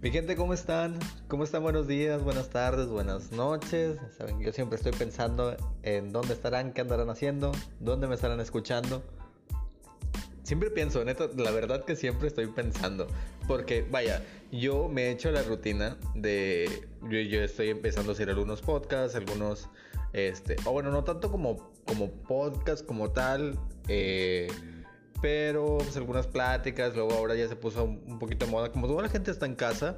Mi gente, ¿cómo están? ¿Cómo están? Buenos días, buenas tardes, buenas noches. Saben, yo siempre estoy pensando en dónde estarán, qué andarán haciendo, dónde me estarán escuchando. Siempre pienso, neto, la verdad que siempre estoy pensando. Porque, vaya, yo me he hecho la rutina de. Yo, yo estoy empezando a hacer algunos podcasts, algunos. Este. O bueno, no tanto como, como podcast como tal. Eh, pero pues algunas pláticas, luego ahora ya se puso un poquito de moda, como toda la gente está en casa,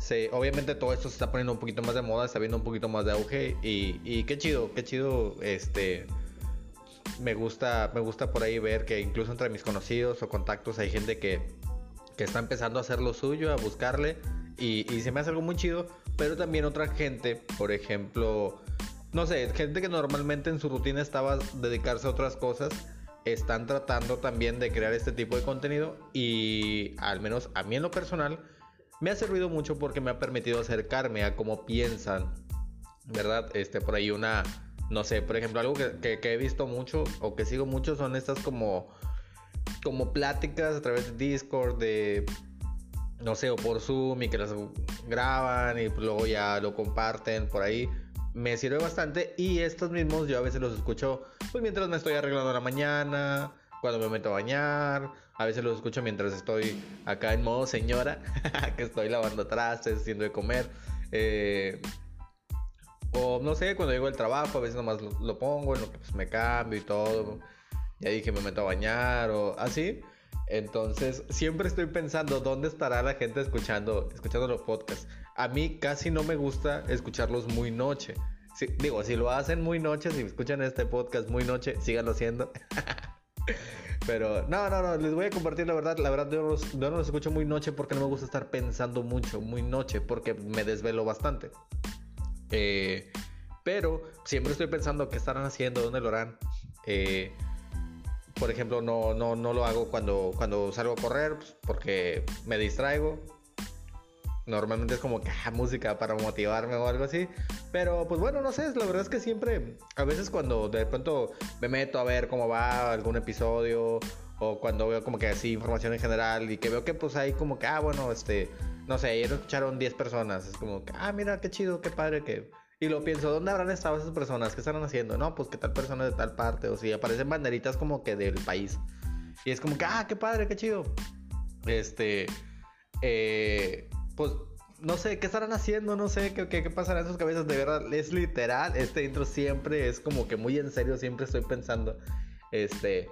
se, obviamente todo esto se está poniendo un poquito más de moda, está viendo un poquito más de auge y, qué chido, qué chido, este, me gusta, me gusta por ahí ver que incluso entre mis conocidos o contactos hay gente que, que está empezando a hacer lo suyo, a buscarle y se me hace algo muy chido, pero también otra gente, por ejemplo, no sé, gente que normalmente en su rutina estaba dedicarse a otras cosas, están tratando también de crear este tipo de contenido y al menos a mí en lo personal me ha servido mucho porque me ha permitido acercarme a cómo piensan, ¿verdad? Este, por ahí una, no sé, por ejemplo, algo que, he visto mucho o que sigo mucho son estas como, como pláticas a través de Discord, de, no sé, o por Zoom y que las graban y luego ya lo comparten por ahí me sirve bastante y estos mismos yo a veces los escucho pues mientras me estoy arreglando la mañana, cuando me meto a bañar, a veces los escucho mientras estoy acá en modo señora, que estoy lavando trastes, haciendo de comer. Eh, o no sé, cuando llego al trabajo, a veces nomás lo, pongo, en lo pues, me cambio y todo. Ya dije, me meto a bañar o así. Entonces, siempre estoy pensando dónde estará la gente escuchando, escuchando los podcasts. A mí casi no me gusta escucharlos muy noche. digo, si lo hacen muy noche, si escuchan este podcast muy noche, síganlo haciendo. Pero no, no, no, les voy a compartir la verdad. La verdad, yo no, los, escucho muy noche porque no me gusta estar pensando mucho, muy noche, porque me desvelo bastante. Eh, pero siempre estoy pensando qué estarán haciendo, dónde lo harán. Eh, por ejemplo, no, no, no lo hago cuando, cuando salgo a correr pues, porque me distraigo. Normalmente es como que ah, música para motivarme o algo así. Pero pues bueno, no sé, la verdad es que siempre, a veces cuando de pronto me meto a ver cómo va algún episodio o cuando veo como que así información en general y que veo que pues hay como que, ah, bueno, este, no sé, ayer escucharon 10 personas. Es como que, ah, mira, qué chido, qué padre que y lo pienso, ¿dónde habrán estado esas personas? ¿Qué están haciendo? No, pues que tal persona de tal parte. O si aparecen banderitas como que del país. Y es como que, ah, qué padre, qué chido. Este, eh, pues no sé, ¿qué estarán haciendo? No sé, ¿qué, qué, pasará en sus cabezas? De verdad, es literal. Este intro siempre es como que muy en serio, siempre estoy pensando. Este,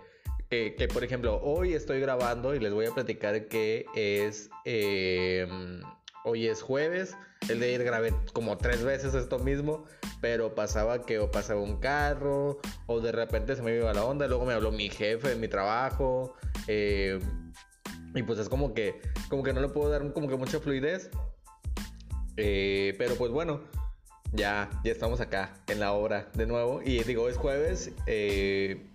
que, que por ejemplo, hoy estoy grabando y les voy a platicar que es. Eh, hoy es jueves. El de ir grabé como tres veces esto mismo, pero pasaba que o pasaba un carro, o de repente se me iba la onda, luego me habló mi jefe de mi trabajo, eh, y pues es como que, como que no le puedo dar como que mucha fluidez. Eh, pero pues bueno, ya, ya estamos acá en la hora de nuevo. Y digo, es jueves. Eh,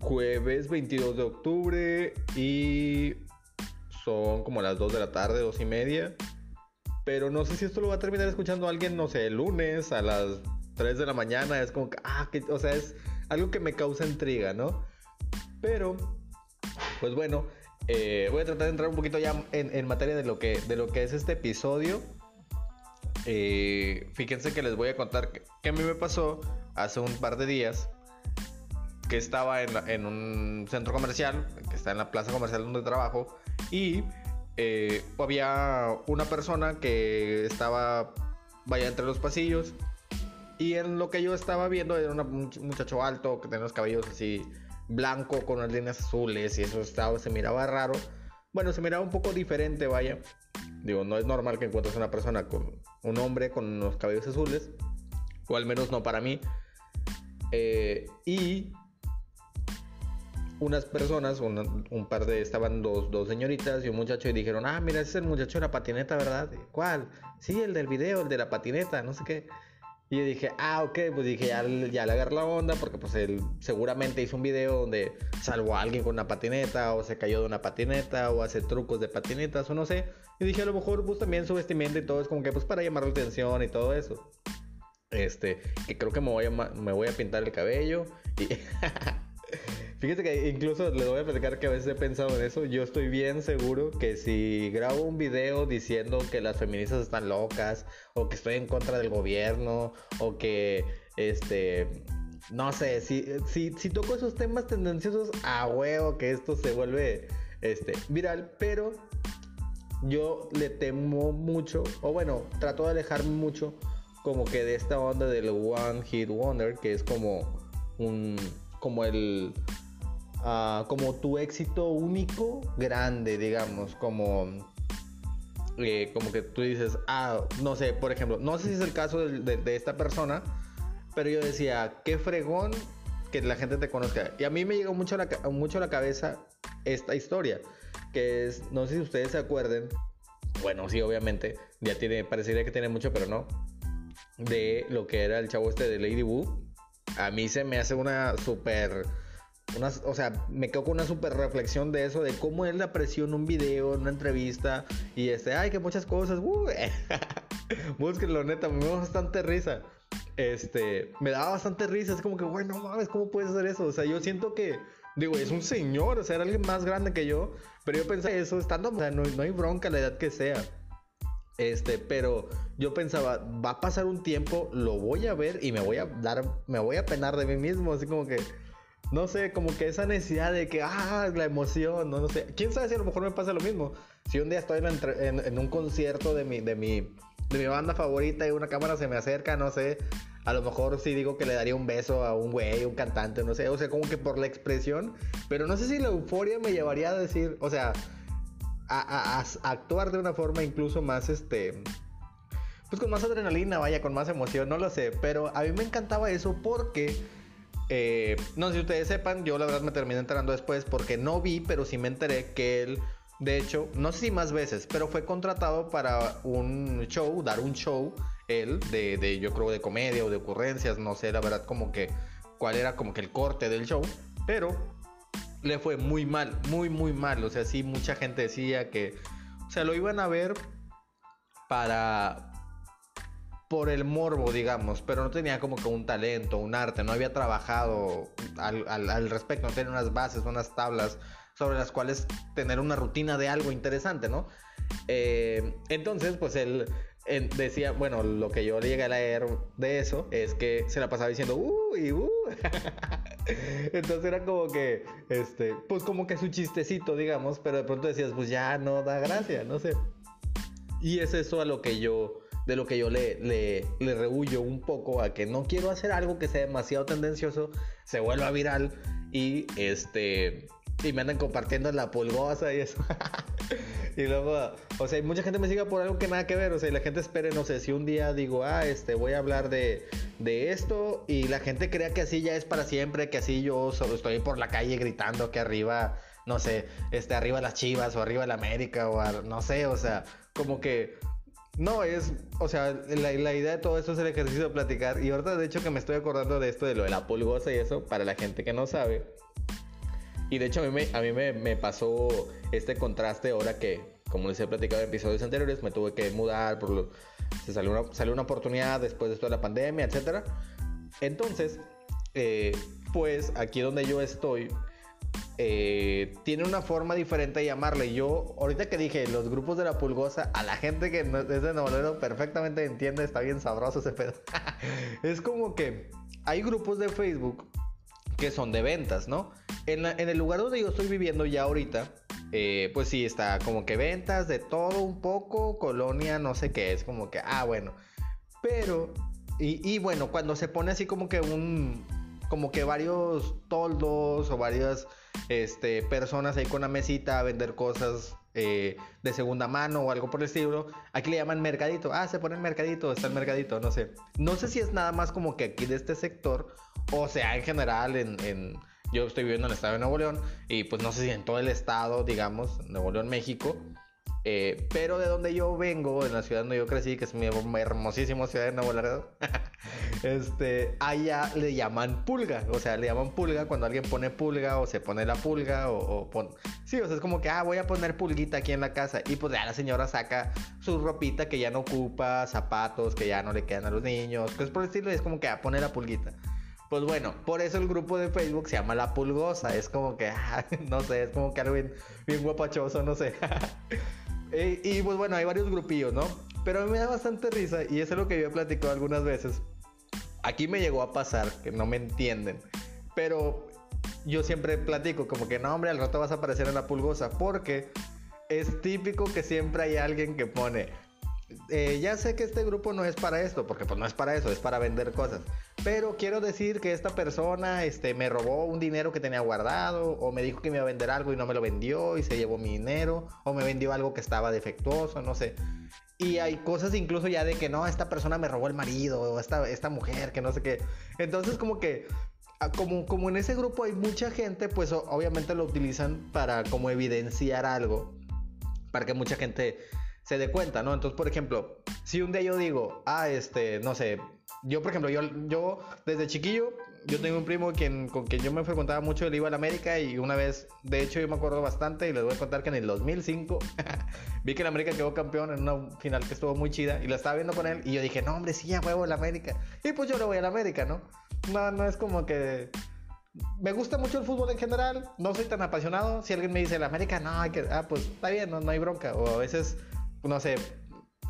jueves 22 de octubre y son como las 2 de la tarde, 2 y media. Pero no sé si esto lo va a terminar escuchando alguien, no sé, el lunes a las 3 de la mañana. Es como que, ah, que, o sea, es algo que me causa intriga, ¿no? Pero, pues bueno, eh, voy a tratar de entrar un poquito ya en, materia de lo, que, de lo que es este episodio. Eh, fíjense que les voy a contar que, a mí me pasó hace un par de días que estaba en, en, un centro comercial, que está en la plaza comercial donde trabajo, y eh, había una persona que estaba, vaya, entre los pasillos. Y en lo que yo estaba viendo era un muchacho alto que tenía los cabellos así blanco con unas líneas azules y eso estaba, se miraba raro. Bueno, se miraba un poco diferente, vaya. Digo, no es normal que encuentres una persona con un hombre con unos cabellos azules, o al menos no para mí. Eh, y unas personas, un par de, estaban dos, dos, señoritas y un muchacho y dijeron, ah, mira, ese es el muchacho de la patineta, ¿verdad? ¿Cuál? Sí, el del video, el de la patineta, no sé qué. Y dije, ah, ok, pues dije, ya, ya le agarré la onda porque pues él seguramente hizo un video donde salvó a alguien con una patineta o se cayó de una patineta o hace trucos de patinetas o no sé. Y dije, a lo mejor pues también su vestimenta y todo es como que pues para llamar la atención y todo eso. Este, que creo que me voy a, me voy a pintar el cabello y... Fíjate que incluso les voy a platicar que a veces he pensado en eso. Yo estoy bien seguro que si grabo un video diciendo que las feministas están locas, o que estoy en contra del gobierno, o que este no sé, si, si, si toco esos temas tendenciosos, a huevo que esto se vuelve este, viral, pero yo le temo mucho, o bueno, trato de alejarme mucho como que de esta onda del One Hit Wonder, que es como un, como el, uh, como tu éxito único grande, digamos, como, eh, como que tú dices, ah, no sé, por ejemplo, no sé si es el caso de, esta persona, pero yo decía, qué fregón que la gente te conozca. Y a mí me llegó mucho a la, mucho a la cabeza esta historia, que es, no sé si ustedes se acuerden, bueno, sí, obviamente, ya tiene, parecería que tiene mucho, pero no, de lo que era el chavo este de Lady Wu. A mí se me hace una súper... Una, o sea, me quedo con una súper reflexión de eso, de cómo él apareció en un video, en una entrevista, y este, ay, que muchas cosas, uh, búsquenlo, neta, me da bastante risa. Este, me daba bastante risa, es como que, güey, no mames, ¿cómo puedes hacer eso? O sea, yo siento que Digo, es un señor, o sea, era alguien más grande que yo. Pero yo pensé eso estando, o sea, no, hay bronca la edad que sea. Este, pero yo pensaba, va a pasar un tiempo, lo voy a ver y me voy a dar, me voy a penar de mí mismo, así como que, no sé, como que esa necesidad de que, ah, la emoción, no, no sé. Quién sabe si a lo mejor me pasa lo mismo. Si un día estoy en, un concierto de mi, de mi, de mi banda favorita y una cámara se me acerca, no sé, a lo mejor sí digo que le daría un beso a un güey, un cantante, no sé, o sea, como que por la expresión, pero no sé si la euforia me llevaría a decir, o sea, a, actuar de una forma incluso más, este, pues con más adrenalina, vaya, con más emoción, no lo sé, pero a mí me encantaba eso porque... Eh, no sé si ustedes sepan, yo la verdad me terminé enterando después porque no vi, pero sí me enteré que él, de hecho, no sé si más veces, pero fue contratado para un show, dar un show él, de, de, yo creo de comedia o de ocurrencias, no sé la verdad como que cuál era como que el corte del show, pero le fue muy mal, muy muy mal, o sea, sí mucha gente decía que, o sea, lo iban a ver para por el morbo, digamos, pero no tenía como que un talento, un arte, no había trabajado al, al respecto, no tenía unas bases, unas tablas sobre las cuales tener una rutina de algo interesante, ¿no? Eh, entonces, pues él decía, bueno, lo que yo llegué a leer de eso es que se la pasaba diciendo, uh, y uh. Entonces era como que, este, pues como que su chistecito, digamos, pero de pronto decías, pues ya no da gracia, no sé. Y es eso a lo que yo, de lo que yo le, le, le rehuyo un poco a que no quiero hacer algo que sea demasiado tendencioso, se vuelva viral y este, y me andan compartiendo la pulgosa y eso. y luego, o sea, mucha gente me sigue por algo que nada que ver. O sea, la gente espere, no sé, si un día digo, ah, este, voy a hablar de, de esto y la gente crea que así ya es para siempre, que así yo solo estoy por la calle gritando que arriba, no sé, este, arriba las chivas o arriba la América o no sé, o sea, como que no, es, o sea, la, idea de todo esto es el ejercicio de platicar. Y ahorita, de hecho, que me estoy acordando de esto, de lo de la pulgosa y eso, para la gente que no sabe. Y de hecho a mí, me, a mí me, pasó este contraste ahora que, como les he platicado en episodios anteriores, me tuve que mudar, por se salió una, salió una oportunidad después de toda la pandemia, etc. Entonces, eh, pues aquí donde yo estoy, eh, tiene una forma diferente de llamarle. Yo, ahorita que dije los grupos de la pulgosa, a la gente que es de Nuevo perfectamente entiende, está bien sabroso ese pedo. es como que hay grupos de Facebook que son de ventas, ¿no? En, el lugar donde yo estoy viviendo ya ahorita, eh, pues sí, está como que ventas de todo un poco, colonia, no sé qué, es como que, ah, bueno. Pero, y, bueno, cuando se pone así como que un, como que varios toldos o varias este, personas ahí con una mesita a vender cosas eh, de segunda mano o algo por el estilo. Aquí le llaman mercadito. Ah, se pone el mercadito, está el mercadito, no sé. No sé si es nada más como que aquí de este sector o sea en general en yo estoy viviendo en el estado de Nuevo León y pues no sé si en todo el estado, digamos, Nuevo León, México. Eh, pero de donde yo vengo, en la ciudad donde yo crecí, que es mi hermosísima ciudad de Nuevo Laredo, este, allá le llaman pulga, o sea, le llaman pulga cuando alguien pone pulga o se pone la pulga o, pon... Sí, o sea, es como que, ah, voy a poner pulguita aquí en la casa y pues ya la señora saca su ropita que ya no ocupa, zapatos que ya no le quedan a los niños, pues por el estilo es como que, ah, pone la pulguita. Pues bueno, por eso el grupo de Facebook se llama La Pulgosa. Es como que, ah, no sé, es como que algo bien, bien guapachoso, no sé. y, y, pues bueno, hay varios grupillos, ¿no? Pero a mí me da bastante risa y eso es lo que yo he platicado algunas veces. Aquí me llegó a pasar, que no me entienden. Pero yo siempre platico como que no, hombre, al rato vas a aparecer en la pulgosa. Porque es típico que siempre hay alguien que pone, eh, ya sé que este grupo no es para esto, porque pues no es para eso, es para vender cosas. Pero quiero decir que esta persona este, me robó un dinero que tenía guardado, o me dijo que me iba a vender algo y no me lo vendió y se llevó mi dinero, o me vendió algo que estaba defectuoso, no sé. Y hay cosas incluso ya de que no, esta persona me robó el marido, o esta, esta mujer, que no sé qué. Entonces como que ah, como, como en ese grupo hay mucha gente, pues obviamente lo utilizan para como evidenciar algo, para que mucha gente se dé cuenta, ¿no? Entonces, por ejemplo, si un día yo digo, ah, este, no sé, yo, por ejemplo, yo, yo desde chiquillo, yo tengo un primo quien, con quien yo me frecuentaba mucho, él iba a la América y una vez, de hecho, yo me acuerdo bastante y les voy a contar que en el 2005 vi que el América quedó campeón en una final que estuvo muy chida y la estaba viendo con él y yo dije, no, hombre, sí, ya huevo el América. Y pues yo le voy a la América, ¿no? No, no es como que me gusta mucho el fútbol en general, no soy tan apasionado. Si alguien me dice el América, no, hay que, ah, pues está bien, no, no hay bronca. O a veces no sé,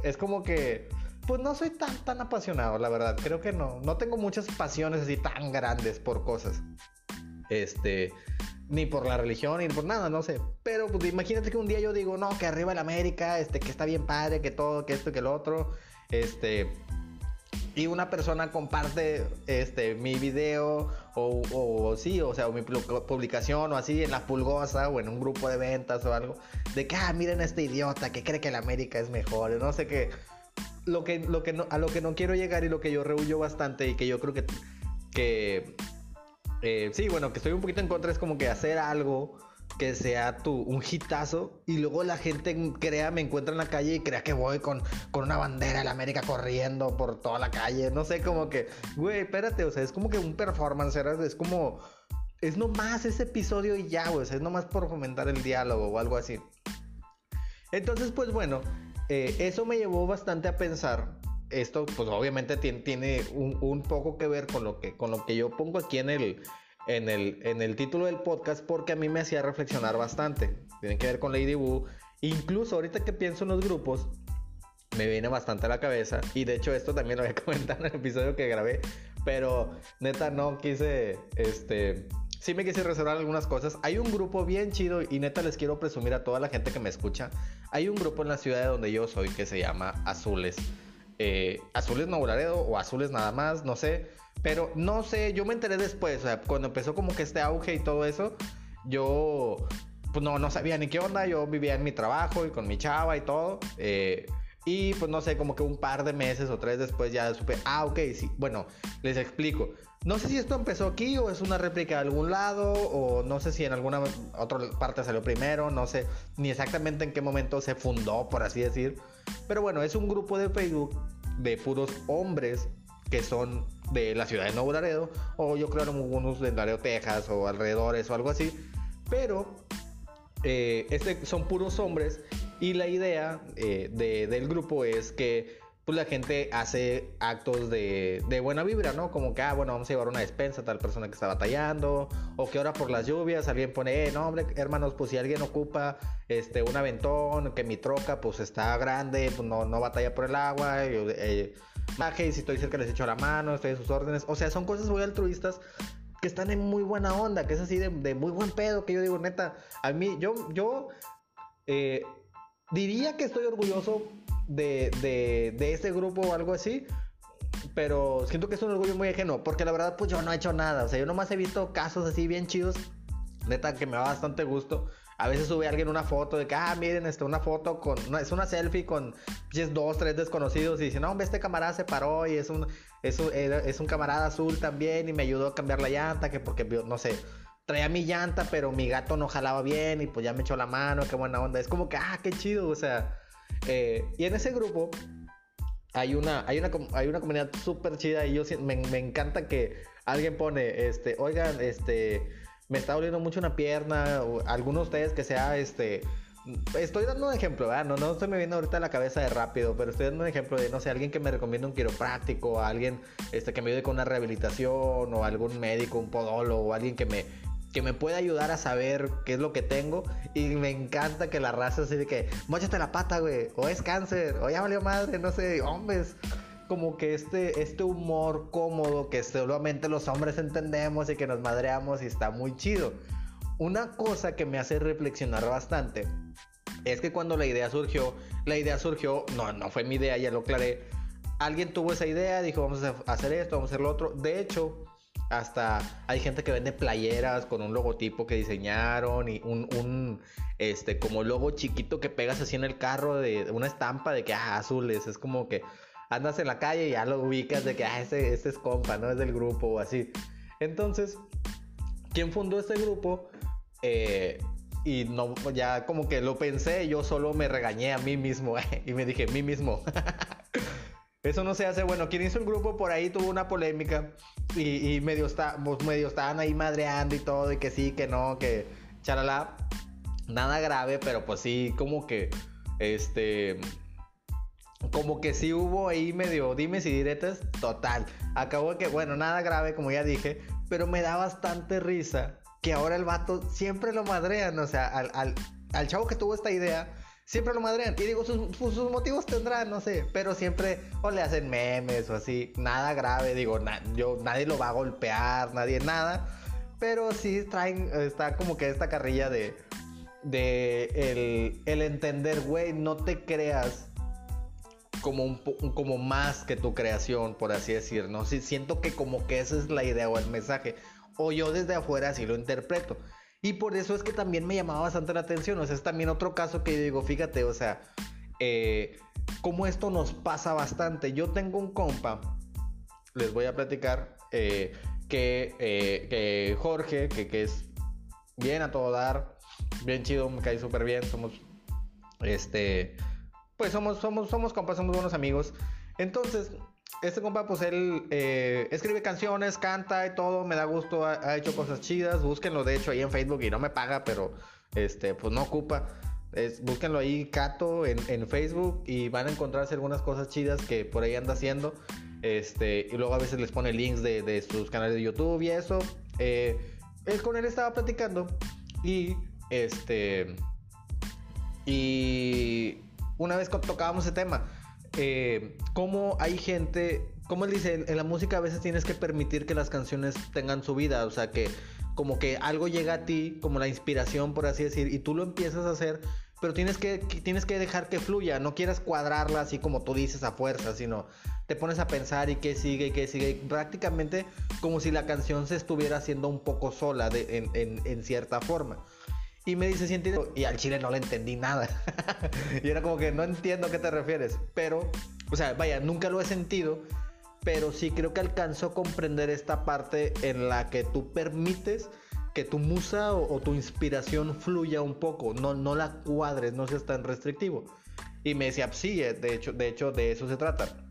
es como que, pues no soy tan, tan apasionado, la verdad. Creo que no, no tengo muchas pasiones así tan grandes por cosas. Este, ni por la religión, ni por nada, no sé. Pero pues imagínate que un día yo digo, no, que arriba el América, este, que está bien padre, que todo, que esto, que lo otro. Este, y una persona comparte este mi video o, sí, o sea, mi publicación o así en la pulgosa o en un grupo de ventas o algo, de que, ah, miren a este idiota que cree que la América es mejor, no sé qué. Lo que, lo que a lo que no quiero llegar y lo que yo rehuyo bastante y que yo creo que, que eh, sí, bueno, que estoy un poquito en contra es como que hacer algo que sea tu, un hitazo y luego la gente crea, me encuentra en la calle y crea que voy con, con una bandera de la América corriendo por toda la calle. No sé, como que, güey, espérate, o sea, es como que un performance, es como, es nomás ese episodio y ya, güey, es nomás por fomentar el diálogo o algo así. Entonces, pues bueno, eh, eso me llevó bastante a pensar. Esto, pues obviamente tiene, tiene un, un, poco que ver con lo que, con lo que yo pongo aquí en el, en el, en el título del podcast porque a mí me hacía reflexionar bastante. Tienen que ver con Lady Wu. Incluso ahorita que pienso en los grupos, me viene bastante a la cabeza. Y de hecho esto también lo voy a comentar en el episodio que grabé. Pero neta no quise, este... Sí me quise reservar algunas cosas. Hay un grupo bien chido y neta les quiero presumir a toda la gente que me escucha. Hay un grupo en la ciudad de donde yo soy que se llama Azules. Eh, Azules Nuevo o Azules nada más, no sé. Pero no sé, yo me enteré después, o sea, cuando empezó como que este auge y todo eso, yo pues no, no sabía ni qué onda, yo vivía en mi trabajo y con mi chava y todo. Eh, y pues no sé, como que un par de meses o tres después ya supe, ah, ok, sí, bueno, les explico. No sé si esto empezó aquí o es una réplica de algún lado o no sé si en alguna otra parte salió primero, no sé ni exactamente en qué momento se fundó, por así decir. Pero bueno, es un grupo de Facebook de puros hombres que son de la ciudad de Nuevo Laredo, o yo creo algunos de Laredo, Texas, o alrededores, o algo así. Pero eh, este son puros hombres, y la idea eh, del grupo es que pues, la gente hace actos de, buena vibra, ¿no? Como que, ah, bueno, vamos a llevar una despensa a tal persona que está batallando, o que ahora por las lluvias alguien pone, eh, no, hombre, hermanos, pues si alguien ocupa este, un aventón, que mi troca pues está grande, pues no, no batalla por el agua, eh, y si estoy cerca les echo la mano, estoy en sus órdenes. O sea, son cosas muy altruistas que están en muy buena onda, que es así de, muy buen pedo, que yo digo, neta, a mí, yo, yo eh, diría que estoy orgulloso de, de, de ese grupo o algo así, pero siento que es un orgullo muy ajeno, porque la verdad, pues yo no he hecho nada, o sea, yo nomás he visto casos así bien chidos, neta, que me da bastante gusto. A veces sube alguien una foto de que, ah, miren, este, una foto con, es una selfie con dos, tres desconocidos y dice, no, hombre, este camarada se paró y es un, es un, es un camarada azul también y me ayudó a cambiar la llanta, que porque, no sé, traía mi llanta, pero mi gato no jalaba bien y pues ya me echó la mano, qué buena onda. Es como que, ah, qué chido, o sea. Eh, y en ese grupo hay una, hay una, hay una comunidad súper chida y yo me, me encanta que alguien pone, este, oigan, este me está doliendo mucho una pierna, o alguno de ustedes que sea este estoy dando un ejemplo, ¿verdad? No, no estoy me viendo ahorita la cabeza de rápido, pero estoy dando un ejemplo de, no sé, alguien que me recomienda un quiropráctico, alguien este, que me ayude con una rehabilitación, o algún médico, un podólogo, o alguien que me, que me pueda ayudar a saber qué es lo que tengo. Y me encanta que la raza así de que, mochate la pata, güey, o es cáncer, o ya valió madre, no sé, hombres. Como que este, este humor cómodo que solamente los hombres entendemos y que nos madreamos y está muy chido. Una cosa que me hace reflexionar bastante es que cuando la idea surgió, la idea surgió, no, no fue mi idea, ya lo aclaré. Alguien tuvo esa idea, dijo vamos a hacer esto, vamos a hacer lo otro. De hecho, hasta hay gente que vende playeras con un logotipo que diseñaron y un, un este, como logo chiquito que pegas así en el carro de una estampa de que, ah, azules. Es como que andas en la calle y ya lo ubicas de que, ah, este, este es compa, ¿no? Es del grupo o así. Entonces, ¿quién fundó este grupo? Eh, y no, ya como que lo pensé, yo solo me regañé a mí mismo y me dije, mí mismo. Eso no se hace. Bueno, quien hizo el grupo por ahí tuvo una polémica y, medio, está, pues, medio estaban ahí madreando y todo, y que sí, que no, que charala. Nada grave, pero pues sí, como que, este, como que sí hubo ahí medio dimes y diretes, total. Acabó que, bueno, nada grave, como ya dije, pero me da bastante risa que ahora el vato siempre lo madrean, o sea, al, al, chavo que tuvo esta idea, siempre lo madrean. Y digo, sus, sus, motivos tendrán, no sé, pero siempre o le hacen memes o así, nada grave, digo, yo, nadie lo va a golpear, nadie nada, pero sí traen, está como que esta carrilla de, de el, el entender, güey, no te creas como, un, como más que tu creación, por así decir, ¿no? Sí, siento que como que esa es la idea o el mensaje o yo desde afuera así lo interpreto. Y por eso es que también me llamaba bastante la atención. O sea, es también otro caso que yo digo, fíjate, o sea, eh, como esto nos pasa bastante. Yo tengo un compa, les voy a platicar, eh, que, eh, Jorge, que, que, es bien a todo dar, bien chido, me cae súper bien, somos, este, pues somos, somos, somos compas, somos buenos amigos. Entonces, este compa, pues él eh, escribe canciones, canta y todo, me da gusto, ha, hecho cosas chidas. Búsquenlo, de hecho, ahí en Facebook y no me paga, pero este, pues no ocupa. Es, búsquenlo ahí, Cato, en, Facebook y van a encontrarse algunas cosas chidas que por ahí anda haciendo. Este, y luego a veces les pone links de, sus canales de YouTube y eso. Eh, con él estaba platicando y este. Y una vez tocábamos ese tema eh, cómo hay gente, como él dice, en, la música a veces tienes que permitir que las canciones tengan su vida, o sea, que como que algo llega a ti, como la inspiración, por así decir, y tú lo empiezas a hacer, pero tienes que, tienes que dejar que fluya, no quieras cuadrarla así como tú dices a fuerza, sino te pones a pensar y qué sigue y qué sigue, prácticamente como si la canción se estuviera haciendo un poco sola de, en, en cierta forma. Y me dice, ¿sí Y al chile no le entendí nada. y era como que no entiendo a qué te refieres. Pero, o sea, vaya, nunca lo he sentido. Pero sí creo que alcanzo a comprender esta parte en la que tú permites que tu musa o, tu inspiración fluya un poco. No, no la cuadres, no seas tan restrictivo. Y me decía, sí, eh, de hecho, de hecho, de eso se trata.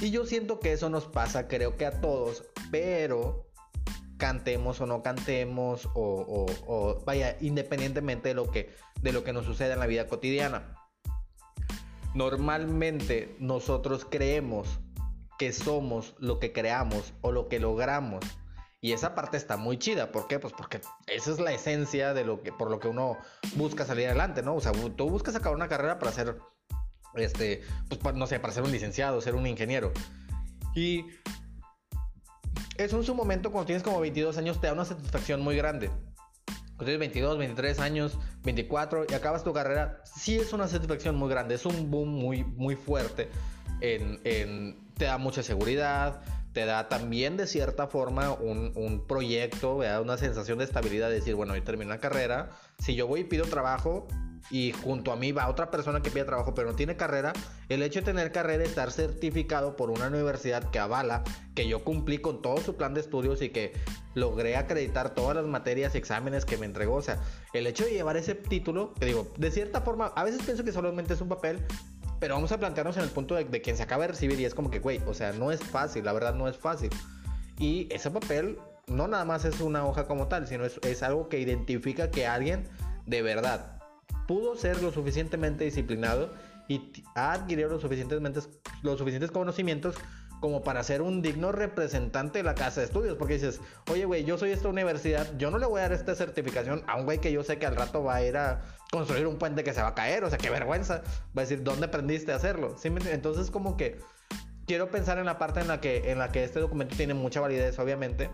Y yo siento que eso nos pasa, creo que a todos, pero cantemos o no cantemos o, vaya, independientemente de lo, que, de lo que nos suceda en la vida cotidiana. Normalmente nosotros creemos que somos lo que creamos o lo que logramos. Y esa parte está muy chida. ¿Por qué? Pues porque esa es la esencia de lo que, por lo que uno busca salir adelante, ¿no? O sea, tú buscas sacar una carrera para ser, este, pues no sé, para ser un licenciado, ser un ingeniero. Y eso en su momento, cuando tienes como 22 años, te da una satisfacción muy grande. Cuando tienes 22, 23 años, 24 y acabas tu carrera, sí es una satisfacción muy grande. Es un boom muy, muy fuerte. En, te da mucha seguridad, te da también de cierta forma un, un proyecto, una sensación de estabilidad. De decir, bueno, yo termino la carrera. Si yo voy y pido trabajo, y junto a mí va otra persona que pide trabajo pero no tiene carrera, el hecho de tener carrera, estar certificado por una universidad que avala que yo cumplí con todo su plan de estudios y que logré acreditar todas las materias y exámenes que me entregó, o sea, el hecho de llevar ese título, que digo, de cierta forma, a veces pienso que solamente es un papel, pero vamos a plantearnos en el punto de, de quien se acaba de recibir y es como que, güey, o sea, no es fácil, la verdad no es fácil. Y ese papel no nada más es una hoja como tal, sino es, es algo que identifica que alguien de verdad pudo ser lo suficientemente disciplinado y los suficientemente, los suficientes conocimientos como para ser un digno representante de la casa de estudios. Porque dices, oye, güey, yo soy esta universidad, yo no le voy a dar esta certificación a un güey que yo sé que al rato va a ir a construir un puente que se va a caer. O sea, qué vergüenza. Va a decir, ¿dónde aprendiste a hacerlo? Entonces, como que quiero pensar en la parte en la que, en la que este documento tiene mucha validez, obviamente.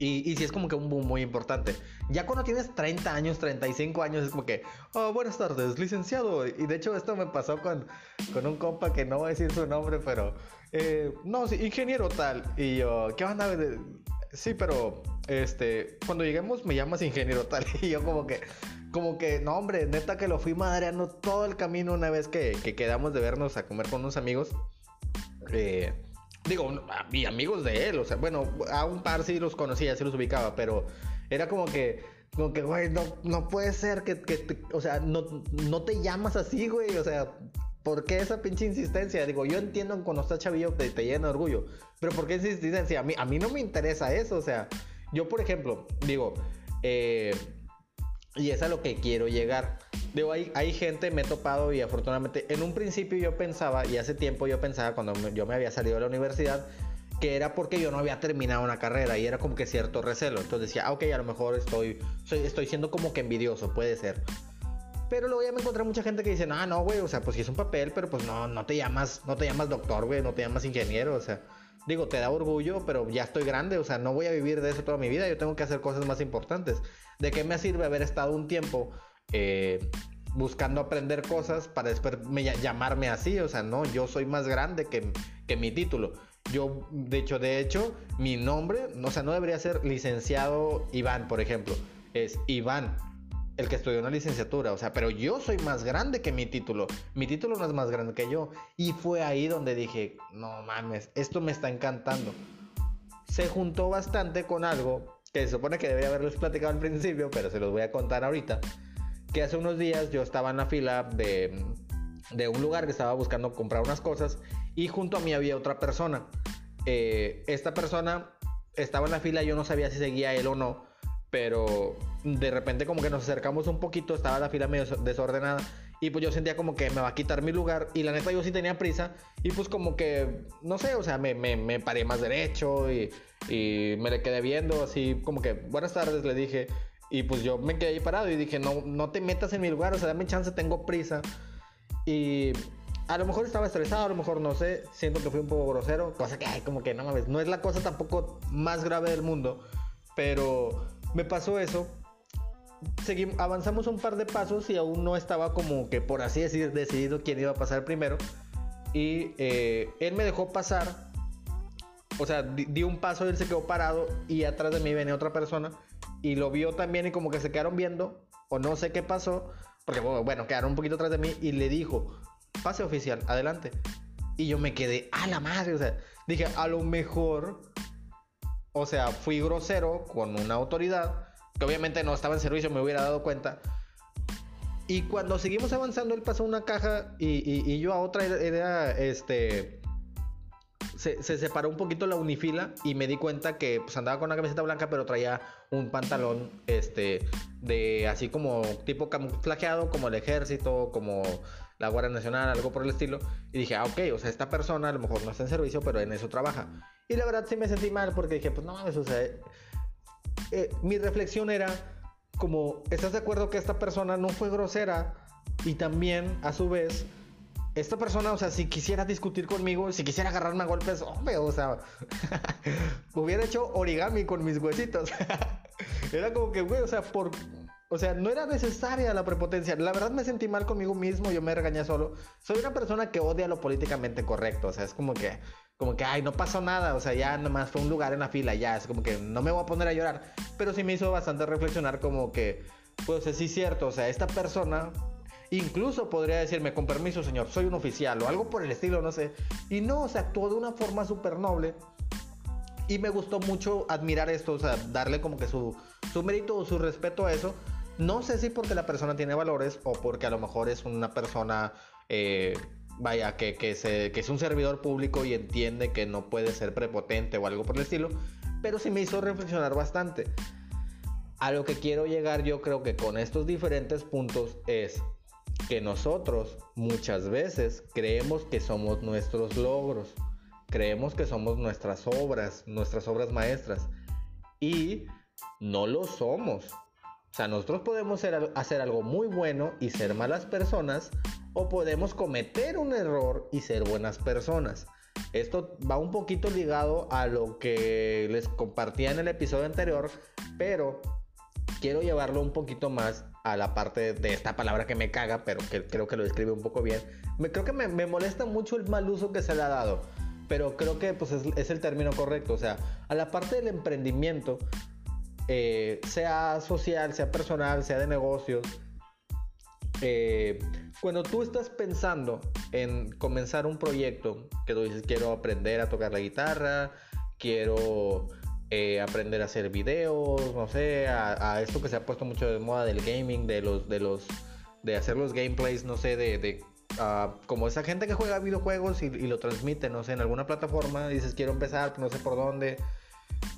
Y, y sí es como que un boom muy importante. Ya cuando tienes 30 años, 35 años, es como que, oh, buenas tardes, licenciado. Y de hecho esto me pasó con, con un compa que no voy a decir su nombre, pero, eh, no, sí, ingeniero tal. Y yo, ¿qué van a ver? Sí, pero, este, cuando lleguemos me llamas ingeniero tal. Y yo como que, como que, no, hombre, neta que lo fui madreando todo el camino una vez que, que quedamos de vernos a comer con unos amigos. Eh, digo, y amigos de él, o sea, bueno, a un par sí los conocía, sí los ubicaba, pero era como que, como que, güey, no, no puede ser que, que o sea, no, no te llamas así, güey, o sea, ¿por qué esa pinche insistencia? Digo, yo entiendo cuando estás chavillo te, te llena de orgullo, pero ¿por qué insistencia? A mí, a mí no me interesa eso, o sea, yo, por ejemplo, digo, eh, y es a lo que quiero llegar. Digo, hay, hay gente, me he topado y afortunadamente, en un principio yo pensaba, y hace tiempo yo pensaba, cuando yo me había salido de la universidad, que era porque yo no había terminado una carrera y era como que cierto recelo. Entonces decía, ah, ok, a lo mejor estoy, soy, estoy siendo como que envidioso, puede ser. Pero luego ya me encontré mucha gente que dice, ah, no, güey, o sea, pues sí es un papel, pero pues no, no te llamas, no te llamas doctor, güey, no te llamas ingeniero, o sea, digo, te da orgullo, pero ya estoy grande, o sea, no voy a vivir de eso toda mi vida, yo tengo que hacer cosas más importantes. ¿De qué me sirve haber estado un tiempo eh, buscando aprender cosas para después llamarme así? O sea, no, yo soy más grande que, que mi título. Yo, de hecho, de hecho, mi nombre, o sea, no debería ser licenciado Iván, por ejemplo. Es Iván, el que estudió una licenciatura. O sea, pero yo soy más grande que mi título. Mi título no es más grande que yo. Y fue ahí donde dije, no mames, esto me está encantando. Se juntó bastante con algo que se supone que debería haberles platicado al principio, pero se los voy a contar ahorita. Que hace unos días yo estaba en la fila de, de un lugar que estaba buscando comprar unas cosas y junto a mí había otra persona. Eh, esta persona estaba en la fila, yo no sabía si seguía él o no, pero de repente como que nos acercamos un poquito, estaba la fila medio desordenada y pues yo sentía como que me va a quitar mi lugar y la neta yo sí tenía prisa y pues como que, no sé, o sea, me, me, me paré más derecho y, y, me le quedé viendo así como que buenas tardes le dije y pues yo me quedé ahí parado y dije no, no te metas en mi lugar, o sea, dame chance, tengo prisa y a lo mejor estaba estresado, a lo mejor no sé, siento que fui un poco grosero, cosa que, ay, como que no mames, no es la cosa tampoco más grave del mundo, pero me pasó eso. Seguimos, avanzamos un par de pasos y aún no estaba como que por así decir decidido quién iba a pasar primero. Y eh, él me dejó pasar. O sea, di, un paso, él se quedó parado y atrás de mí venía otra persona y lo vio también y como que se quedaron viendo o no sé qué pasó. Porque bueno, quedaron un poquito atrás de mí y le dijo, pase oficial, adelante. Y yo me quedé, a la madre, o sea, dije, a lo mejor, o sea, fui grosero con una autoridad, que obviamente no estaba en servicio, me hubiera dado cuenta. Y cuando seguimos avanzando, él pasó una caja y, yo a otra era, este, se, separó un poquito la unifila y me di cuenta que pues andaba con una camiseta blanca pero traía un pantalón este de así como tipo camuflajeado como el ejército como la Guardia Nacional, algo por el estilo. Y dije, ah, ok, o sea, esta persona a lo mejor no está en servicio, pero en eso trabaja. Y la verdad sí me sentí mal porque dije, pues no mames, o sea, eh, mi reflexión era como, ¿estás de acuerdo que esta persona no fue grosera? Y también, a su vez, esta persona, o sea, si quisiera discutir conmigo, si quisiera agarrarme a golpes, hombre, o sea, hubiera hecho origami con mis huesitos. era como que, güey, o sea, por, o sea, no era necesaria la prepotencia. La verdad me sentí mal conmigo mismo, yo me regañé solo. Soy una persona que odia lo políticamente correcto. O sea, es como que, como que, ay, no pasó nada. O sea, ya nomás fue un lugar en la fila, ya. Es como que no me voy a poner a llorar. Pero sí me hizo bastante reflexionar como que, pues sí es cierto. O sea, esta persona Incluso podría decirme, con permiso señor, soy un oficial o algo por el estilo, no sé. Y no, o sea, actuó de una forma súper noble. Y me gustó mucho admirar esto, o sea, darle como que su, su mérito o su respeto a eso. No sé si porque la persona tiene valores o porque a lo mejor es una persona, eh, vaya, que, que, es un servidor público y entiende que no puede ser prepotente o algo por el estilo, pero sí me hizo reflexionar bastante. a lo que quiero llegar yo creo que con estos diferentes puntos es que nosotros muchas veces creemos que somos nuestros logros, creemos que somos nuestras obras, nuestras obras maestras y no lo somos. O sea, nosotros podemos hacer algo muy bueno y ser malas personas o podemos cometer un error y ser buenas personas. Esto va un poquito ligado a lo que les compartía en el episodio anterior, pero quiero llevarlo un poquito más a la parte de esta palabra que me caga, pero que creo que lo describe un poco bien. Me, creo que me, molesta mucho el mal uso que se le ha dado, pero creo que pues, es, el término correcto. O sea, a la parte del emprendimiento, eh, sea social, sea personal, sea de negocios, eh, cuando tú estás pensando en comenzar un proyecto, que tú dices, quiero aprender a tocar la guitarra, quiero eh, aprender a hacer videos, no sé, a, esto que se ha puesto mucho de moda del gaming, de los, de los, de hacer los gameplays, no sé, de, de uh, como esa gente que juega videojuegos y, lo transmite, no sé, en alguna plataforma, dices quiero empezar, no sé por dónde.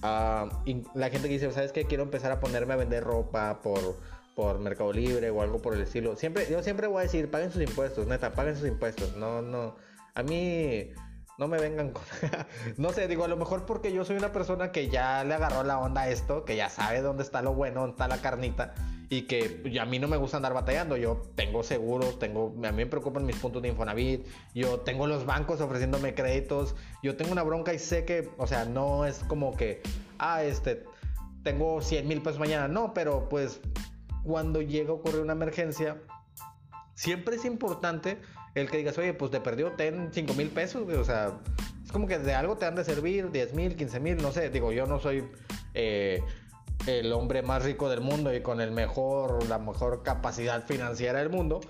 Uh, y la gente que dice, ¿sabes qué? Quiero empezar a ponerme a vender ropa por, por Mercado Libre o algo por el estilo. Siempre, yo siempre voy a decir, paguen sus impuestos, neta, paguen sus impuestos. No, no. A mí no me vengan con... no sé, digo, a lo mejor porque yo soy una persona que ya le agarró la onda a esto, que ya sabe dónde está lo bueno, dónde está la carnita, y que a mí no me gusta andar batallando. Yo tengo seguros, tengo, a mí me preocupan mis puntos de Infonavit, yo tengo los bancos ofreciéndome créditos, yo tengo una bronca y sé que, o sea, no es como que, ah, este, tengo 100 mil pesos mañana, no, pero pues cuando llega a ocurrir una emergencia, siempre es importante el que digas, oye, pues te perdió, ten 5 mil pesos, o sea, es como que de algo te han de servir, 10 mil, 15 mil, no sé, digo, yo no soy eh, el hombre más rico del mundo y con el mejor, la mejor capacidad financiera del mundo,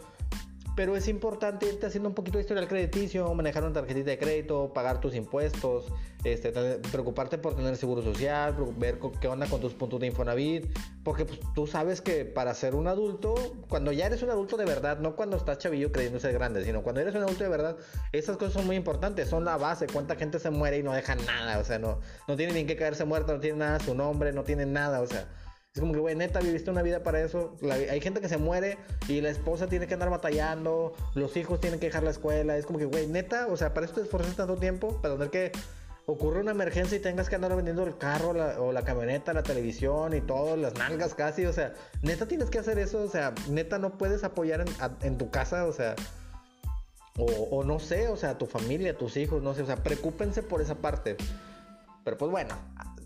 pero es importante irte haciendo un poquito de historial crediticio, manejar una tarjetita de crédito, pagar tus impuestos, este, preocuparte por tener seguro social, ver qué onda con tus puntos de Infonavit, porque pues, tú sabes que para ser un adulto, cuando ya eres un adulto de verdad, no cuando estás chavillo creyendo ser grande, sino cuando eres un adulto de verdad, esas cosas son muy importantes, son la base, cuánta gente se muere y no deja nada, o sea, no, no tiene ni que caerse muerto, no tiene nada su nombre, no tiene nada, o sea es como que, güey, neta, viviste una vida para eso. hay gente que se muere y la esposa tiene que andar batallando, los hijos tienen que dejar la escuela. Es como que, güey, neta, o sea, para eso te esforzaste tanto tiempo, para tener que ocurre una emergencia y tengas que andar vendiendo el carro o la camioneta, la televisión y todo, las nalgas casi, o sea, neta tienes que hacer eso, o sea, neta no puedes apoyar en, tu casa, o sea, o, o, no sé, o sea, tu familia, tus hijos, no sé, o sea, preocúpense por esa parte. Pero pues bueno,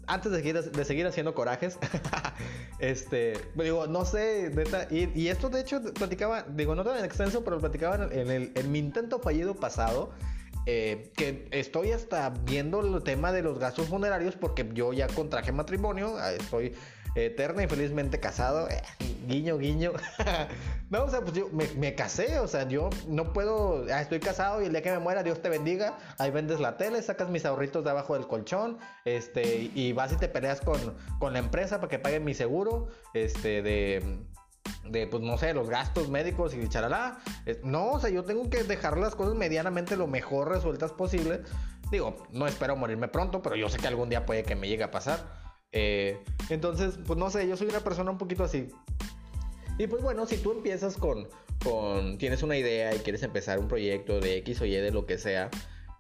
antes de seguir, haciendo corajes, este, digo, no sé, neta, y, esto de hecho platicaba, digo, no tan extenso, pero platicaba en, el, en mi intento fallido pasado, eh, que estoy hasta viendo el tema de los gastos funerarios porque yo ya contraje matrimonio, ah, estoy eterna y felizmente casado, eh, guiño, guiño. no, o sea, pues yo me, casé, o sea, yo no puedo, ah, estoy casado y el día que me muera, Dios te bendiga, ahí vendes la tele, sacas mis ahorritos de abajo del colchón, este, y vas y te peleas con, con la empresa para que paguen mi seguro, este, de de, pues no sé, los gastos médicos y charalá. No, o sea, yo tengo que dejar las cosas medianamente lo mejor resueltas posible. Digo, no espero morirme pronto, pero yo sé que algún día puede que me llegue a pasar. Eh, entonces, pues no sé, yo soy una persona un poquito así. Y pues bueno, si tú empiezas con, con, tienes una idea y quieres empezar un proyecto de X o Y, de lo que sea,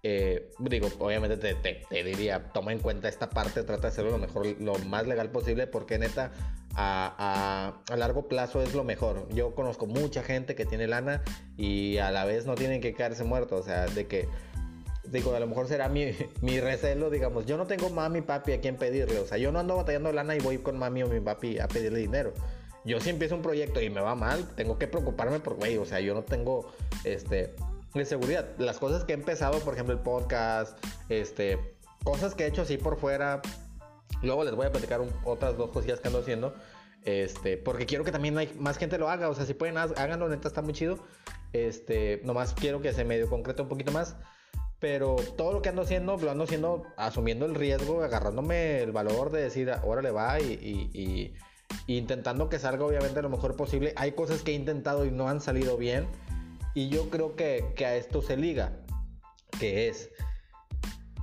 eh, digo, obviamente te, te, diría, toma en cuenta esta parte, trata de hacerlo lo mejor, lo más legal posible, porque neta, a, a, a, largo plazo es lo mejor. Yo conozco mucha gente que tiene lana y a la vez no tienen que quedarse muertos, o sea, de que digo, a lo mejor será mi, mi recelo, digamos, yo no tengo mami, papi a quien pedirle, o sea, yo no ando batallando lana y voy con mami o mi papi a pedirle dinero. Yo si empiezo un proyecto y me va mal, tengo que preocuparme por, güey, o sea, yo no tengo, este, de seguridad. Las cosas que he empezado, por ejemplo, el podcast, este, cosas que he hecho así por fuera, luego les voy a platicar otras dos cosillas que ando haciendo, este, porque quiero que también hay, más gente lo haga, o sea, si pueden, háganlo, neta, está muy chido. Este, nomás quiero que se medio concrete un poquito más. Pero todo lo que ando haciendo, lo ando haciendo asumiendo el riesgo, agarrándome el valor de decir, ahora le va y, intentando que salga obviamente lo mejor posible. Hay cosas que he intentado y no han salido bien. Y yo creo que, que a esto se liga, que es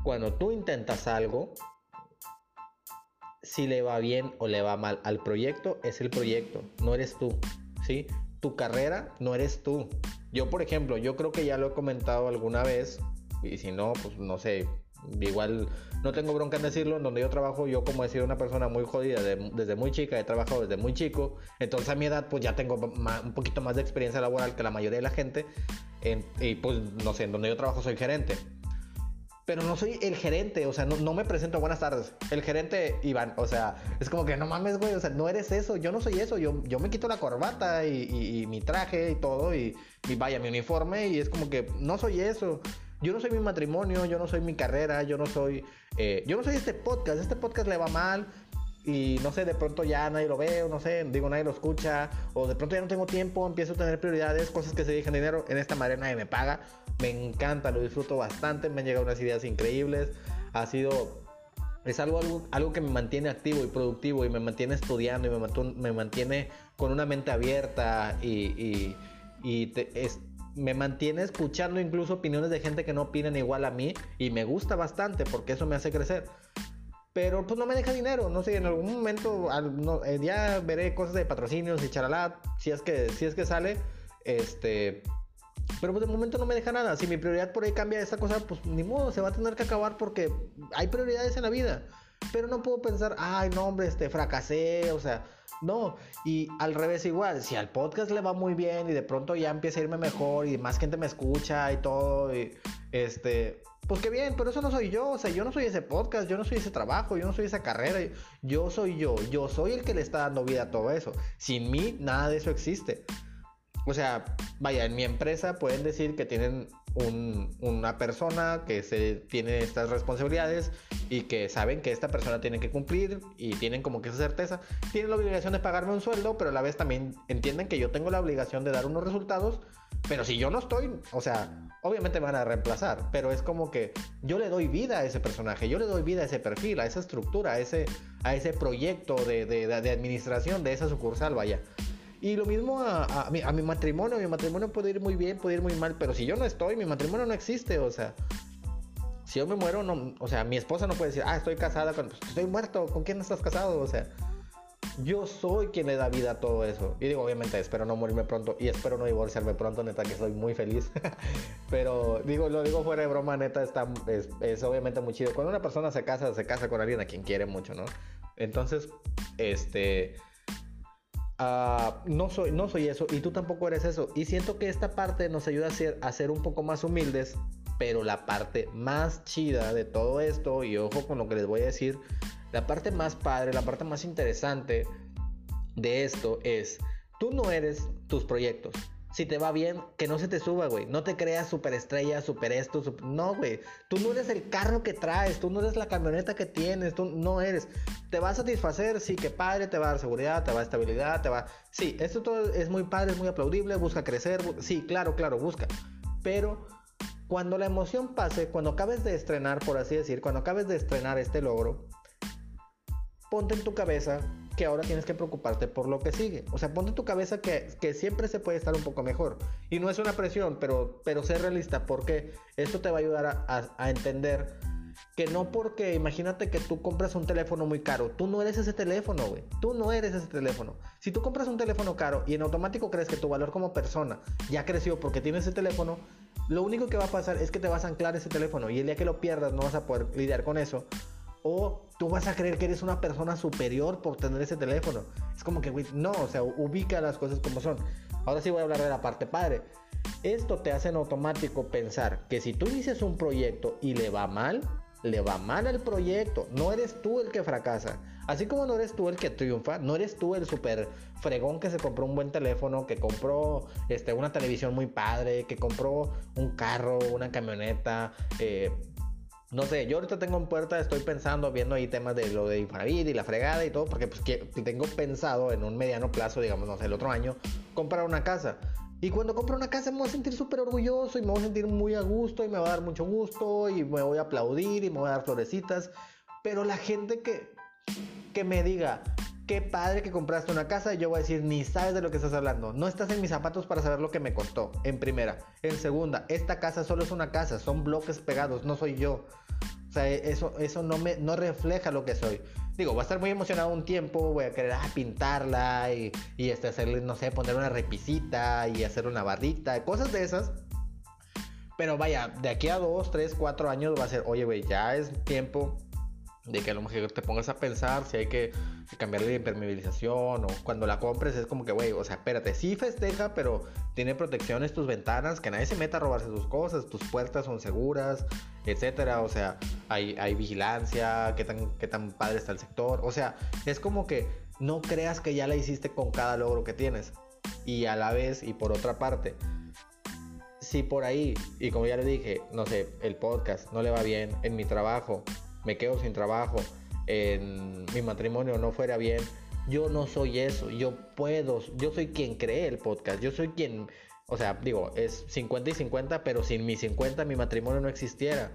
cuando tú intentas algo, si le va bien o le va mal al proyecto, es el proyecto, no eres tú, ¿sí? Tu carrera no eres tú. Yo, por ejemplo, yo creo que ya lo he comentado alguna vez, y si no, pues no sé, igual no tengo bronca en decirlo, en donde yo trabajo, yo como decir una persona muy jodida desde muy chica, he trabajado desde muy chico, entonces a mi edad pues ya tengo un poquito más de experiencia laboral que la mayoría de la gente, y pues no sé, en donde yo trabajo soy gerente. Pero no soy el gerente, o sea, no, me presento buenas tardes. El gerente Iván, o sea, es como que no mames, güey, o sea, no eres eso, yo no soy eso, yo, yo me quito la corbata y, mi traje y todo, y, y vaya, mi uniforme, y es como que no soy eso yo no soy mi matrimonio, yo no soy mi carrera, yo no soy, eh, yo no soy este podcast, este podcast le va mal y no sé, de pronto ya nadie lo ve, o no sé, digo, nadie lo escucha, o de pronto ya no tengo tiempo, empiezo a tener prioridades, cosas que se dejan dinero, en esta manera nadie me paga, me encanta, lo disfruto bastante, me han llegado unas ideas increíbles, ha sido es algo, algo, que me mantiene activo y productivo y me mantiene estudiando y me, me mantiene con una mente abierta y, y, es, me mantiene escuchando incluso opiniones de gente que no opinan igual a mí y me gusta bastante porque eso me hace crecer. Pero pues no me deja dinero, no sé, en algún momento eh, ya veré cosas de patrocinios y charalá, si es que, si es que sale, este... Pero pues de momento no me deja nada. Si mi prioridad por ahí cambia esa cosa, pues ni modo, se va a tener que acabar porque hay prioridades en la vida. Pero no puedo pensar, ay, no, hombre, este, fracasé, o sea, no, y al revés igual, si al podcast le va muy bien y de pronto ya empieza a irme mejor y más gente me escucha y todo, este, pues qué bien, pero eso no soy yo, o sea, yo no soy ese podcast, yo no soy ese trabajo, yo no soy esa carrera, yo soy yo, yo soy el que le está dando vida a todo eso. Sin mí, nada de eso existe. O sea, vaya, en mi empresa pueden decir que tienen una persona que se tiene estas responsabilidades y que saben que esta persona tiene que cumplir y tienen como que esa certeza. Tienen la obligación de pagarme un sueldo, pero a la vez también entienden que yo tengo la obligación de dar unos resultados. Pero si yo no estoy, o sea, obviamente me van a reemplazar, pero es como que yo le doy vida a ese personaje, yo le doy vida a ese perfil, a esa estructura, a ese, a ese proyecto de, de, de administración de esa sucursal, vaya. Y lo mismo a, mi, a, mi, matrimonio. Mi matrimonio puede ir muy bien, puede ir muy mal, pero si yo no estoy, mi matrimonio no existe. O sea, si yo me muero, no, o sea, mi esposa no puede decir, ah, estoy casada, con, pues, estoy muerto, ¿con quién estás casado? O sea, yo soy quien le da vida a todo eso. Y digo, obviamente, espero no morirme pronto y espero no divorciarme pronto, neta, que soy muy feliz. Pero digo, lo digo fuera de broma, neta, está, es, es obviamente muy chido. Cuando una persona se casa, se casa con alguien a quien quiere mucho, ¿no? Entonces, este No, soy, no soy eso y tú tampoco eres eso. Y siento que esta parte nos ayuda a ser, a ser un poco más humildes, pero la parte más chida de todo esto, y ojo con lo que les voy a decir, la parte más padre, la parte más interesante de esto es, tú no eres tus proyectos si te va bien, que no se te suba, güey. No te creas superestrella, super esto, no, güey. Tú no eres el carro que traes, tú no eres la camioneta que tienes, tú no eres. Te va a satisfacer, sí, que padre, te va a dar seguridad, te va a dar estabilidad, te va... Sí, esto todo es muy padre, es muy aplaudible, busca crecer, sí, claro, claro, busca. Pero cuando la emoción pase, cuando acabes de estrenar, por así decir, cuando acabes de estrenar este logro, ponte en tu cabeza que ahora tienes que preocuparte por lo que sigue. O sea, ponte en tu cabeza que, que, siempre se puede estar un poco mejor. Y no es una presión, pero, pero ser realista, porque esto te va a ayudar a, a, entender que no porque, imagínate que tú compras un teléfono muy caro, tú no eres ese teléfono, güey. Tú no eres ese teléfono. Si tú compras un teléfono caro y en automático crees que tu valor como persona ya creció porque tienes ese teléfono, lo único que va a pasar es que te vas a anclar ese teléfono y el día que lo pierdas no vas a poder lidiar con eso o tú vas a creer que eres una persona superior por tener ese teléfono. Es como que, güey, no, o sea, ubica las cosas como son. Ahora sí voy a hablar de la parte padre. Esto te hace en automático pensar que si tú inicias un proyecto y le va mal, le va mal al proyecto. No eres tú el que fracasa. Así como no eres tú el que triunfa, no eres tú el super fregón que se compró un buen teléfono, que compró este, una televisión muy padre, que compró un carro, una camioneta, eh, no sé, yo ahorita tengo en puerta, estoy pensando, viendo ahí temas de lo de Infonavit y la fregada y todo, porque pues que tengo pensado en un mediano plazo, digamos, no sé, el otro año, comprar una casa. Y cuando compro una casa me voy a sentir súper orgulloso y me voy a sentir muy a gusto y me va a dar mucho gusto y me voy a aplaudir y me voy a dar florecitas. Pero la gente que, que me diga, qué padre que compraste una casa, y yo voy a decir, ni sabes de lo que estás hablando. No estás en mis zapatos para saber lo que me costó, en primera. En segunda, esta casa solo es una casa, son bloques pegados, no soy yo. O sea, eso, eso no, me, no refleja lo que soy. digo, voy a estar muy emocionado un tiempo, voy a querer ah, pintarla y, y este, hacerle, no sé, poner una repisita y hacer una barrita, cosas de esas. Pero vaya, de aquí a dos, tres, cuatro años va a ser, oye, güey, ya es tiempo de que a lo mejor te pongas a pensar si hay que cambiarle la impermeabilización o cuando la compres es como que, güey, o sea, espérate, sí festeja, pero tiene protecciones tus ventanas, que nadie se meta a robarse tus cosas, tus puertas son seguras, etcétera, o sea, hay, hay vigilancia, qué tan, qué tan padre está el sector, o sea, es como que no creas que ya la hiciste con cada logro que tienes y a la vez y por otra parte, si por ahí, y como ya le dije, no sé, el podcast no le va bien en mi trabajo, me quedo sin trabajo, mi matrimonio no fuera bien, yo no soy eso, yo puedo, yo soy quien cree el podcast, yo soy quien, o sea, digo, es 50 y 50, pero sin mi 50 mi matrimonio no existiera.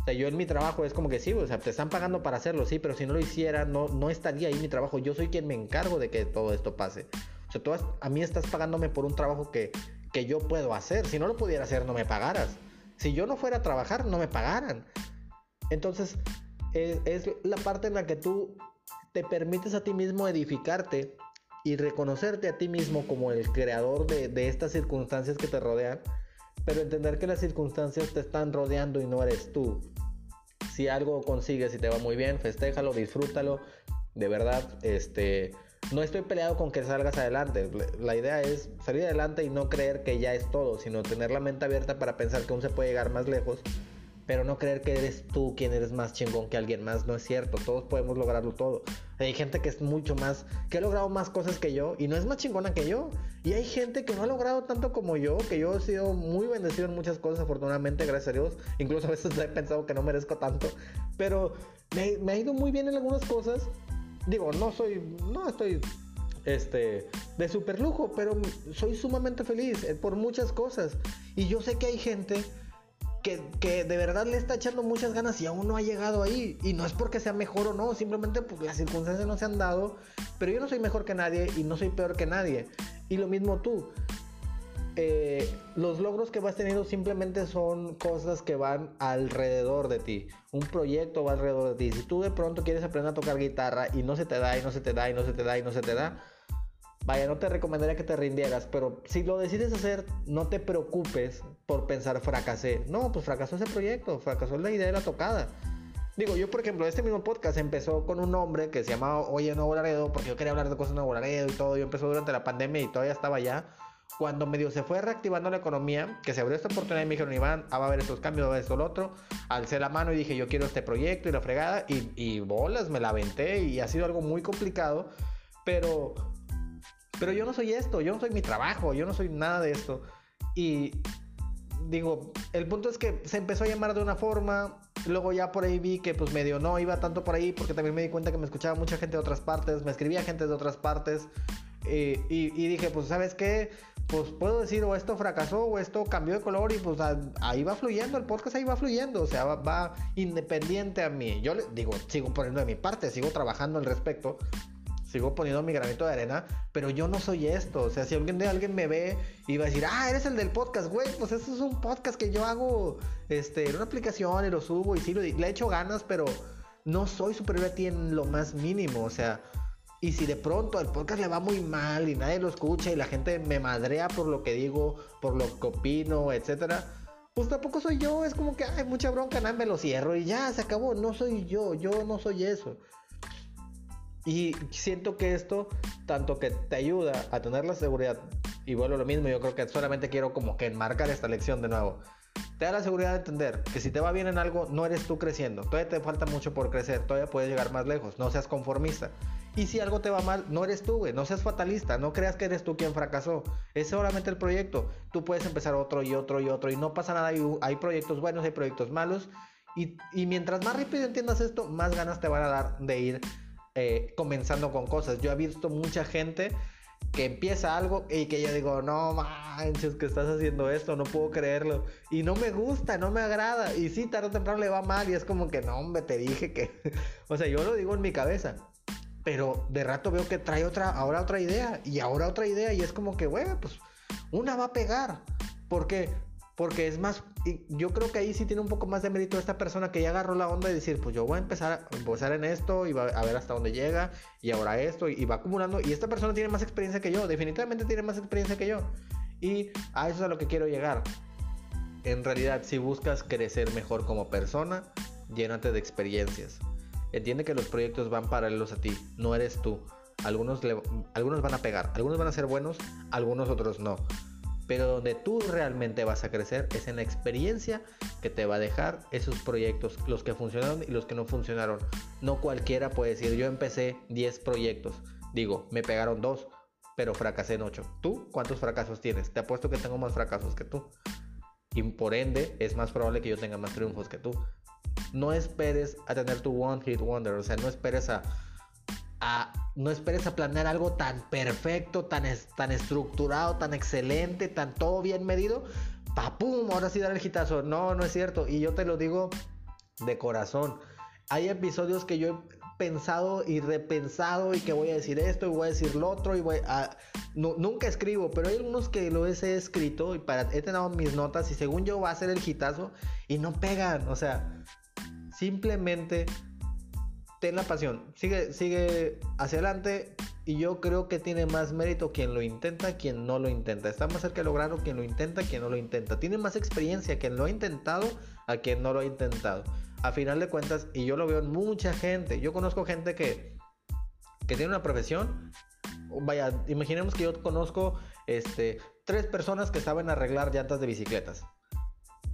O sea, yo en mi trabajo es como que sí, o sea, te están pagando para hacerlo, sí, pero si no lo hiciera, no, no estaría ahí mi trabajo. Yo soy quien me encargo de que todo esto pase. O sea, tú a mí estás pagándome por un trabajo que, que yo puedo hacer. Si no lo pudiera hacer, no me pagaras. Si yo no fuera a trabajar, no me pagaran. Entonces, es, la parte en la que tú te permites a ti mismo edificarte y reconocerte a ti mismo como el creador de, estas circunstancias que te rodean, pero entender que las circunstancias te están rodeando y no eres tú. Si algo consigues y te va muy bien, festéjalo, disfrútalo. De verdad, este, no estoy peleado con que salgas adelante. La idea es salir adelante y no creer que ya es todo, sino tener la mente abierta para pensar que aún se puede llegar más lejos pero no creer que eres tú quien eres más chingón que alguien más, no es cierto, todos podemos lograrlo todo. Hay gente que es mucho más, que ha logrado más cosas que yo y no es más chingona que yo. Y hay gente que no ha logrado tanto como yo, que yo he sido muy bendecido en muchas cosas, afortunadamente, gracias a Dios. Incluso a veces he pensado que no merezco tanto, pero me, me ha ido muy bien en algunas cosas. Digo, no soy, no estoy este, de super lujo, pero soy sumamente feliz eh, por muchas cosas. Y yo sé que hay gente que, de verdad le está echando muchas ganas y aún no ha llegado ahí. Y no es porque sea mejor o no, simplemente pues las circunstancias no se han dado. Pero yo no soy mejor que nadie y no soy peor que nadie. Y lo mismo tú. Eh, los logros que vas teniendo simplemente son cosas que van alrededor de ti. Un proyecto va alrededor de ti. Si tú de pronto quieres aprender a tocar guitarra y no se te da y no se te da y no se te da y no se te da, Vaya, no te recomendaría que te rindieras, pero si lo decides hacer, no te preocupes por pensar fracasé. No, pues fracasó ese proyecto, fracasó la idea de la tocada. Digo, yo por ejemplo, este mismo podcast empezó con un hombre que se llamaba Oye Nuevo Laredo, porque yo quería hablar de cosas de Nuevo Laredo y todo. Yo empezó durante la pandemia y todavía estaba allá. Cuando medio se fue reactivando la economía, que se abrió esta oportunidad y me dijeron, Iván, ah, va a haber estos cambios, va a haber esto, lo otro. Alcé la mano y dije, yo quiero este proyecto y la fregada. Y, y bolas, me la aventé y ha sido algo muy complicado. Pero pero yo no soy esto, yo no soy mi trabajo, yo no soy nada de esto. Y digo, el punto es que se empezó a llamar de una forma, luego ya por ahí vi que pues medio no iba tanto por ahí porque también me di cuenta que me escuchaba mucha gente de otras partes, me escribía gente de otras partes eh, y, dije pues sabes qué, pues puedo decir o esto fracasó o esto cambió de color y pues ahí va fluyendo, el podcast ahí va fluyendo, o sea, va, va independiente a mí. Yo le digo, sigo poniendo de mi parte, sigo trabajando al respecto, sigo poniendo mi granito de arena, pero yo no soy esto. O sea, si alguien, alguien me ve y va a decir, ah, eres el del podcast, güey, pues eso es un podcast que yo hago este, en una aplicación y lo subo y sí, le he hecho ganas, pero no soy superior a ti en lo más mínimo. O sea, y si de pronto el podcast le va muy mal y nadie lo escucha y la gente me madrea por lo que digo, por lo que opino, etcétera. Pues tampoco soy yo, es como que hay mucha bronca, nada, me lo cierro y ya se acabó. No soy yo, yo no soy eso. Y siento que esto, tanto que te ayuda a tener la seguridad, y vuelvo a lo mismo, yo creo que solamente quiero como que enmarcar esta lección de nuevo. Te da la seguridad de entender que si te va bien en algo, no eres tú creciendo. Todavía te falta mucho por crecer, todavía puedes llegar más lejos. No seas conformista. Y si algo te va mal, no eres tú, güey. No seas fatalista. No creas que eres tú quien fracasó. Es solamente el proyecto. Tú puedes empezar otro y otro y otro. Y no pasa nada. Hay, hay proyectos buenos, hay proyectos malos. Y, y mientras más rápido entiendas esto, más ganas te van a dar de ir eh, comenzando con cosas. Yo he visto mucha gente que empieza algo y que yo digo, no manches, que estás haciendo esto, no puedo creerlo. Y no me gusta, no me agrada. Y sí, tarde o temprano le va mal y es como que, no, hombre, te dije que... o sea, yo lo digo en mi cabeza. Pero de rato veo que trae otra, ahora otra idea y ahora otra idea y es como que, bueno, pues una va a pegar. Porque Porque es más, yo creo que ahí sí tiene un poco más de mérito esta persona que ya agarró la onda y decir, pues yo voy a empezar a empezar en esto y va a ver hasta dónde llega y ahora esto y, va acumulando. Y esta persona tiene más experiencia que yo, definitivamente tiene más experiencia que yo. Y a eso es a lo que quiero llegar. En realidad, si buscas crecer mejor como persona, llénate de experiencias. Entiende que los proyectos van paralelos a ti, no eres tú. Algunos, algunos van a pegar, algunos van a ser buenos, algunos otros no. Pero donde tú realmente vas a crecer es en la experiencia que te va a dejar esos proyectos, los que funcionaron y los que no funcionaron. No cualquiera puede decir, yo empecé 10 proyectos. Digo, me pegaron dos, pero fracasé en 8. ¿Tú cuántos fracasos tienes? Te apuesto que tengo más fracasos que tú. Y por ende, es más probable que yo tenga más triunfos que tú. No esperes a tener tu one hit wonder, o sea, no esperes a no esperes a planear algo tan perfecto, tan, tan estructurado, tan excelente, tan todo bien medido. Pa pum, ahora sí dar el hitazo. No, no es cierto. Y yo te lo digo de corazón. Hay episodios que yo he pensado y repensado y que voy a decir esto y voy a decir lo otro y voy a... nunca escribo, pero hay algunos que lo he escrito y para, he tenido mis notas y según yo va a ser el hitazo y no pegan. O sea, simplemente ten la pasión, sigue, sigue hacia adelante y yo creo que tiene más mérito quien lo intenta, quien no lo intenta. Está más cerca de lograrlo quien lo intenta, quien no lo intenta. Tiene más experiencia quien lo ha intentado a quien no lo ha intentado. A final de cuentas, y yo lo veo en mucha gente, yo conozco gente que, que tiene una profesión. Vaya, imaginemos que yo conozco este, tres personas que saben arreglar llantas de bicicletas.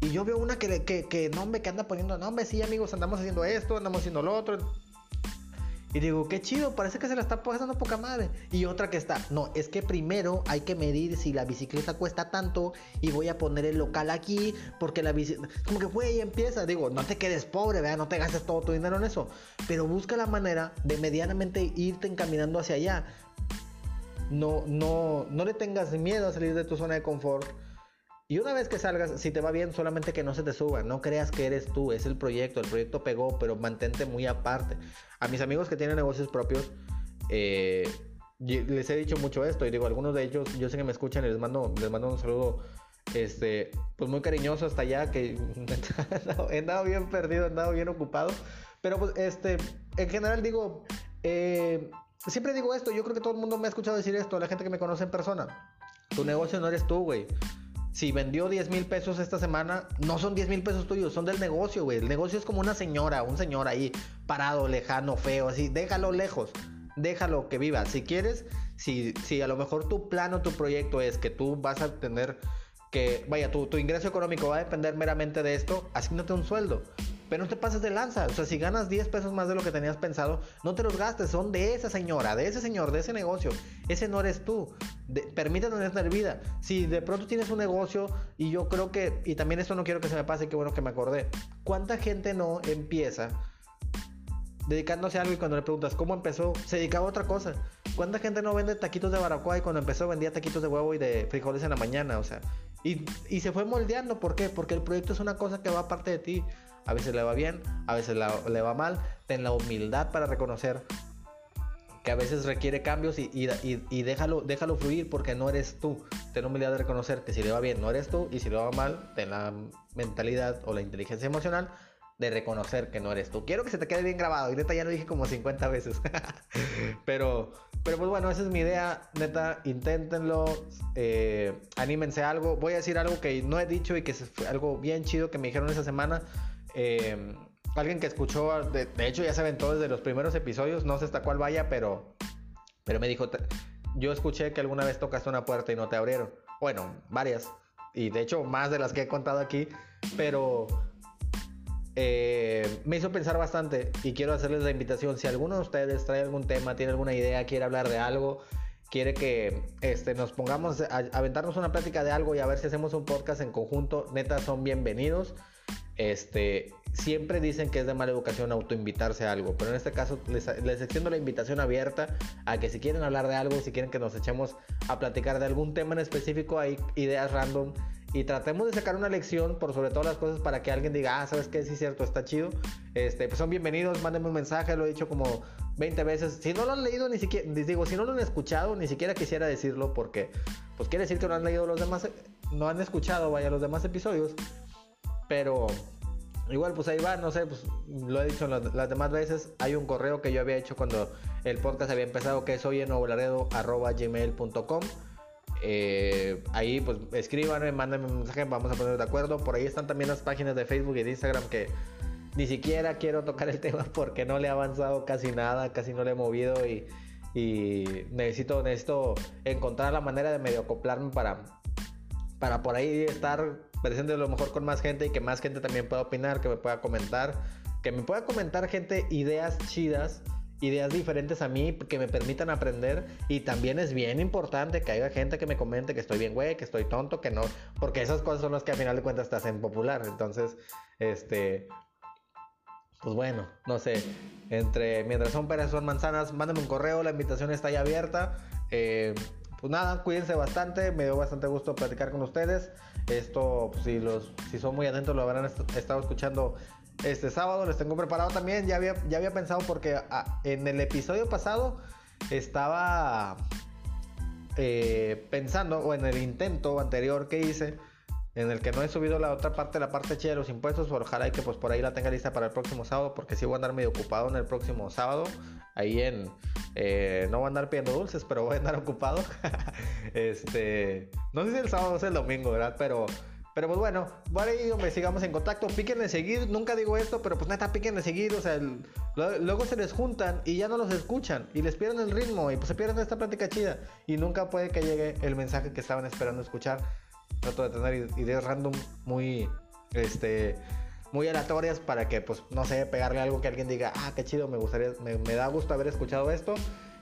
Y yo veo una que, que, que, no, hombre, que anda poniendo, no, hombre, sí, amigos, andamos haciendo esto, andamos haciendo lo otro. Y digo, qué chido, parece que se la está pasando poca madre. Y otra que está, no, es que primero hay que medir si la bicicleta cuesta tanto y voy a poner el local aquí porque la bicicleta... Como que, güey, empieza. Digo, no te quedes pobre, ¿verdad? No te gastes todo tu dinero en eso. Pero busca la manera de medianamente irte encaminando hacia allá. No, no, no le tengas miedo a salir de tu zona de confort y una vez que salgas, si te va bien, solamente que no se te suba. No creas que eres tú, es el proyecto. El proyecto pegó, pero mantente muy aparte. A mis amigos que tienen negocios propios, eh, les he dicho mucho esto. Y digo, algunos de ellos, yo sé que me escuchan y les mando, les mando un saludo. Este, pues muy cariñoso hasta allá, que he andado bien perdido, he andado bien ocupado. Pero pues, este, en general digo, eh, siempre digo esto, yo creo que todo el mundo me ha escuchado decir esto, la gente que me conoce en persona. Tu negocio no eres tú, güey si vendió 10 mil pesos esta semana, no son 10 mil pesos tuyos, son del negocio, güey. El negocio es como una señora, un señor ahí parado, lejano, feo, así. Déjalo lejos, déjalo que viva. Si quieres, si, si a lo mejor tu plan o tu proyecto es que tú vas a tener que, vaya, tu, tu ingreso económico va a depender meramente de esto, asignate un sueldo. Pero no te pases de lanza. O sea, si ganas 10 pesos más de lo que tenías pensado, no te los gastes. Son de esa señora, de ese señor, de ese negocio. Ese no eres tú. permítete tener vida. Si de pronto tienes un negocio y yo creo que, y también esto no quiero que se me pase, qué bueno que me acordé. ¿Cuánta gente no empieza dedicándose a algo y cuando le preguntas cómo empezó, se dedicaba a otra cosa? ¿Cuánta gente no vende taquitos de baracoa y cuando empezó vendía taquitos de huevo y de frijoles en la mañana? O sea, y, y se fue moldeando. ¿Por qué? Porque el proyecto es una cosa que va aparte de ti. A veces le va bien, a veces le va mal. Ten la humildad para reconocer que a veces requiere cambios y, y, déjalo, déjalo fluir porque no eres tú. Ten la humildad de reconocer que si le va bien no eres tú y si le va mal, ten la mentalidad o la inteligencia emocional de reconocer que no eres tú. Quiero que se te quede bien grabado. Y neta ya lo dije como 50 veces. pero, pero pues bueno, esa es mi idea. Neta, inténtenlo. Eh, anímense a algo. Voy a decir algo que no he dicho y que es algo bien chido que me dijeron esa semana. Eh, alguien que escuchó, de, hecho ya se aventó desde los primeros episodios, no sé hasta cuál vaya, pero, pero me dijo, yo escuché que alguna vez tocaste una puerta y no te abrieron. Bueno, varias, y de hecho más de las que he contado aquí, pero eh, me hizo pensar bastante y quiero hacerles la invitación, si alguno de ustedes trae algún tema, tiene alguna idea, quiere hablar de algo, quiere que este, nos pongamos a, aventarnos una plática de algo y a ver si hacemos un podcast en conjunto, neta son bienvenidos. Este, siempre dicen que es de mala educación autoinvitarse a algo, pero en este caso les, extiendo la invitación abierta a que si quieren hablar de algo, si quieren que nos echemos a platicar de algún tema en específico, hay ideas random y tratemos de sacar una lección por sobre todas las cosas para que alguien diga, ah, sabes que sí es cierto, está chido. Este, pues son bienvenidos, mándenme un mensaje, lo he dicho como 20 veces. Si no lo han leído, ni siquiera, digo, si no lo han escuchado, ni siquiera quisiera decirlo porque, pues quiere decir que no han leído los demás no han escuchado, vaya, los demás episodios. Pero igual, pues ahí va, no sé, pues lo he dicho las, las demás veces. Hay un correo que yo había hecho cuando el podcast había empezado, que es gmail.com eh, ahí pues escríbanme, mándenme un mensaje, vamos a poner de acuerdo. Por ahí están también las páginas de Facebook y de Instagram que ni siquiera quiero tocar el tema porque no le he avanzado casi nada, casi no le he movido y, necesito, necesito encontrar la manera de medio acoplarme para, para por ahí estar presente a lo mejor con más gente y que más gente también pueda opinar, que me pueda comentar, que me pueda comentar gente ideas chidas ideas diferentes a mí que me permitan aprender y también es bien importante que haya gente que me comente que estoy bien güey, que estoy tonto, que no, porque esas cosas son las que al final de cuentas te hacen popular. Entonces, este, pues bueno, no sé, entre mientras son peras son manzanas, mándame un correo, la invitación está ya abierta. Eh, pues nada, cuídense bastante, me dio bastante gusto platicar con ustedes. Esto, pues, si, los, si son muy atentos, lo habrán estado escuchando este sábado. Les tengo preparado también. Ya había, ya había pensado porque ah, en el episodio pasado estaba eh, pensando, o en el intento anterior que hice, en el que no he subido la otra parte, la parte chida de los impuestos. Ojalá y que pues por ahí la tenga lista para el próximo sábado, porque sí voy a andar medio ocupado en el próximo sábado. Ahí en. Eh, no voy a andar pidiendo dulces, pero voy a andar ocupado. este. No sé si el sábado o el domingo, ¿verdad? Pero pero pues bueno, por ahí me sigamos en contacto. Píquenle seguir, nunca digo esto, pero pues neta, píquenle seguir. O sea, luego se les juntan y ya no los escuchan y les pierden el ritmo y pues se pierden esta plática chida. Y nunca puede que llegue el mensaje que estaban esperando escuchar. Trato de tener ideas random muy, este, muy aleatorias para que, pues, no sé, pegarle algo que alguien diga, ah, qué chido, me gustaría, me, da gusto haber escuchado esto.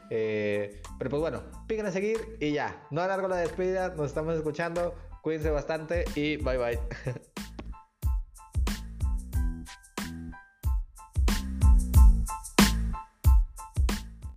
Eh, pero pues bueno, píquenle seguir y ya. No alargo la despedida, nos estamos escuchando. Cuídense bastante y bye bye.